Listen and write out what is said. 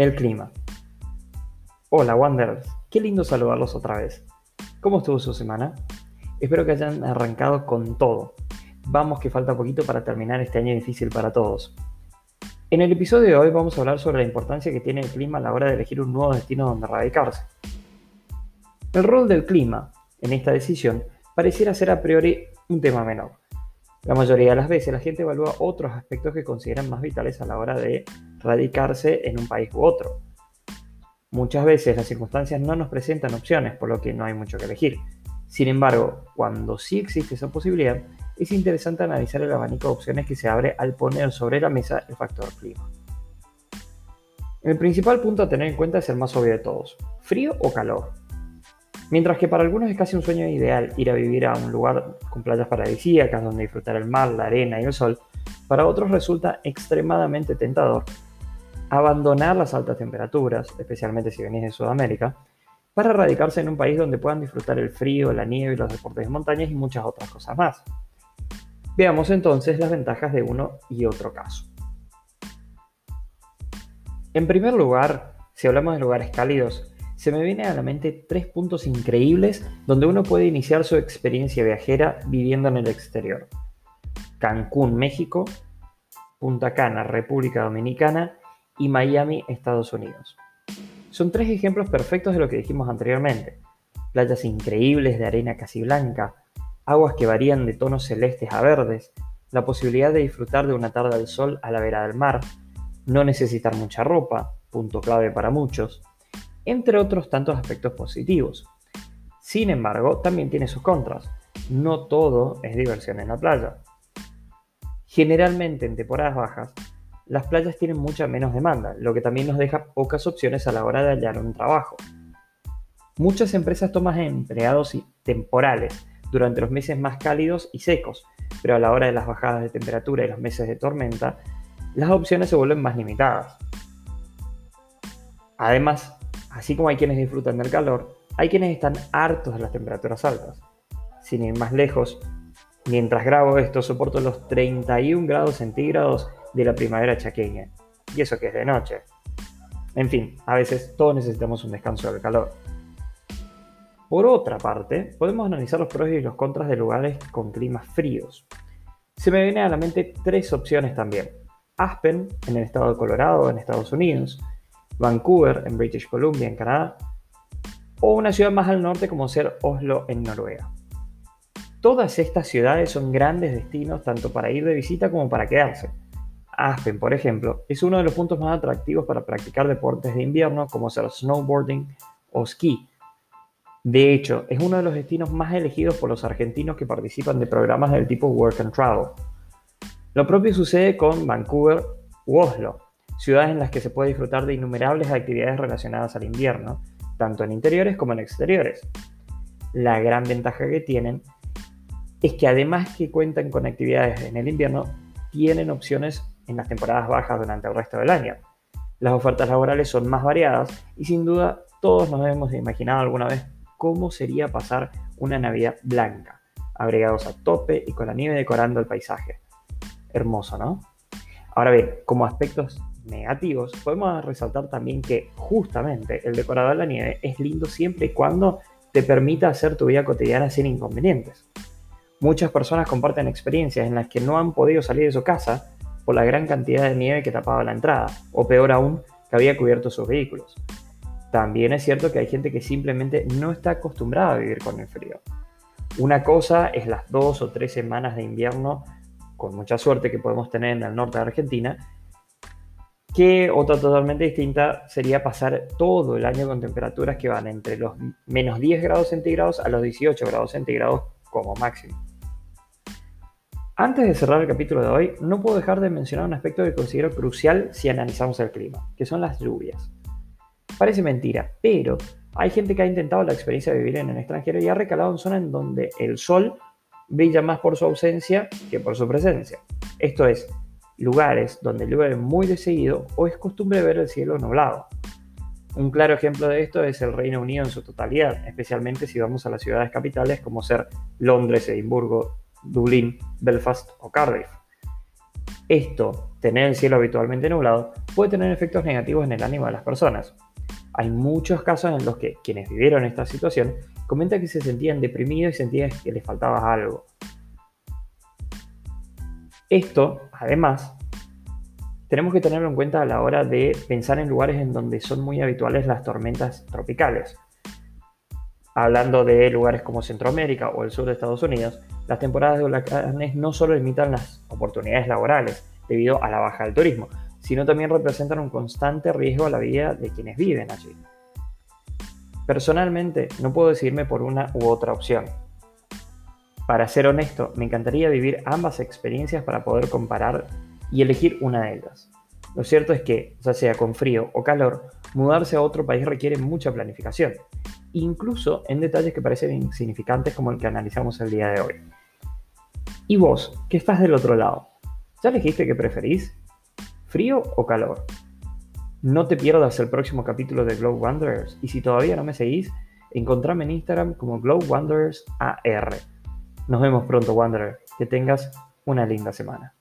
El clima. Hola Wanderers, qué lindo saludarlos otra vez. ¿Cómo estuvo su semana? Espero que hayan arrancado con todo. Vamos que falta poquito para terminar este año difícil para todos. En el episodio de hoy vamos a hablar sobre la importancia que tiene el clima a la hora de elegir un nuevo destino donde radicarse. El rol del clima en esta decisión pareciera ser a priori un tema menor. La mayoría de las veces la gente evalúa otros aspectos que consideran más vitales a la hora de radicarse en un país u otro. Muchas veces las circunstancias no nos presentan opciones, por lo que no hay mucho que elegir. Sin embargo, cuando sí existe esa posibilidad, es interesante analizar el abanico de opciones que se abre al poner sobre la mesa el factor clima. El principal punto a tener en cuenta es el más obvio de todos, frío o calor. Mientras que para algunos es casi un sueño ideal ir a vivir a un lugar con playas paradisíacas donde disfrutar el mar, la arena y el sol, para otros resulta extremadamente tentador abandonar las altas temperaturas, especialmente si venís de Sudamérica, para radicarse en un país donde puedan disfrutar el frío, la nieve, los deportes de montañas y muchas otras cosas más. Veamos entonces las ventajas de uno y otro caso. En primer lugar, si hablamos de lugares cálidos, se me vienen a la mente tres puntos increíbles donde uno puede iniciar su experiencia viajera viviendo en el exterior. Cancún, México, Punta Cana, República Dominicana y Miami, Estados Unidos. Son tres ejemplos perfectos de lo que dijimos anteriormente. Playas increíbles de arena casi blanca, aguas que varían de tonos celestes a verdes, la posibilidad de disfrutar de una tarde al sol a la vera del mar, no necesitar mucha ropa, punto clave para muchos, entre otros tantos aspectos positivos. Sin embargo, también tiene sus contras. No todo es diversión en la playa. Generalmente en temporadas bajas, las playas tienen mucha menos demanda, lo que también nos deja pocas opciones a la hora de hallar un trabajo. Muchas empresas toman empleados temporales durante los meses más cálidos y secos, pero a la hora de las bajadas de temperatura y los meses de tormenta, las opciones se vuelven más limitadas. Además, así como hay quienes disfrutan del calor, hay quienes están hartos de las temperaturas altas. Sin ir más lejos, mientras grabo esto soporto los 31 grados centígrados de la primavera chaqueña. Y eso que es de noche. En fin, a veces todos necesitamos un descanso del calor. Por otra parte, podemos analizar los pros y los contras de lugares con climas fríos. Se me vienen a la mente tres opciones también. Aspen, en el estado de Colorado, en Estados Unidos, Vancouver, en British Columbia, en Canadá, o una ciudad más al norte como ser Oslo, en Noruega. Todas estas ciudades son grandes destinos tanto para ir de visita como para quedarse. Aspen, por ejemplo, es uno de los puntos más atractivos para practicar deportes de invierno como ser snowboarding o ski. De hecho, es uno de los destinos más elegidos por los argentinos que participan de programas del tipo Work and Travel. Lo propio sucede con Vancouver u Oslo, ciudades en las que se puede disfrutar de innumerables actividades relacionadas al invierno, tanto en interiores como en exteriores. La gran ventaja que tienen es que además que cuentan con actividades en el invierno, tienen opciones en las temporadas bajas durante el resto del año. Las ofertas laborales son más variadas y sin duda todos nos hemos imaginado alguna vez cómo sería pasar una Navidad blanca, abrigados a tope y con la nieve decorando el paisaje. Hermoso, ¿no? Ahora bien, como aspectos negativos, podemos resaltar también que justamente el decorado de la nieve es lindo siempre y cuando te permita hacer tu vida cotidiana sin inconvenientes. Muchas personas comparten experiencias en las que no han podido salir de su casa por la gran cantidad de nieve que tapaba la entrada, o peor aún, que había cubierto sus vehículos. También es cierto que hay gente que simplemente no está acostumbrada a vivir con el frío. Una cosa es las dos o tres semanas de invierno, con mucha suerte que podemos tener en el norte de Argentina, que otra totalmente distinta sería pasar todo el año con temperaturas que van entre los menos 10 grados centígrados a los 18 grados centígrados como máximo. Antes de cerrar el capítulo de hoy, no puedo dejar de mencionar un aspecto que considero crucial si analizamos el clima, que son las lluvias. Parece mentira, pero hay gente que ha intentado la experiencia de vivir en el extranjero y ha recalado en zonas en donde el sol brilla más por su ausencia que por su presencia. Esto es, lugares donde llueve muy de o es costumbre ver el cielo nublado. Un claro ejemplo de esto es el Reino Unido en su totalidad, especialmente si vamos a las ciudades capitales como ser Londres, Edimburgo, Dublín, Belfast o Cardiff. Esto, tener el cielo habitualmente nublado, puede tener efectos negativos en el ánimo de las personas. Hay muchos casos en los que quienes vivieron esta situación comentan que se sentían deprimidos y sentían que les faltaba algo. Esto, además, tenemos que tenerlo en cuenta a la hora de pensar en lugares en donde son muy habituales las tormentas tropicales. Hablando de lugares como Centroamérica o el sur de Estados Unidos, las temporadas de huracanes no solo limitan las oportunidades laborales debido a la baja del turismo, sino también representan un constante riesgo a la vida de quienes viven allí. Personalmente, no puedo decidirme por una u otra opción. Para ser honesto, me encantaría vivir ambas experiencias para poder comparar y elegir una de ellas. Lo cierto es que, ya sea con frío o calor, mudarse a otro país requiere mucha planificación, incluso en detalles que parecen insignificantes como el que analizamos el día de hoy. ¿Y vos, que estás del otro lado? ¿Ya elegiste qué preferís? ¿Frío o calor? No te pierdas el próximo capítulo de Glow Wanderers y si todavía no me seguís, encontrame en Instagram como Glow Wanderers AR. Nos vemos pronto, Wanderer. Que tengas una linda semana.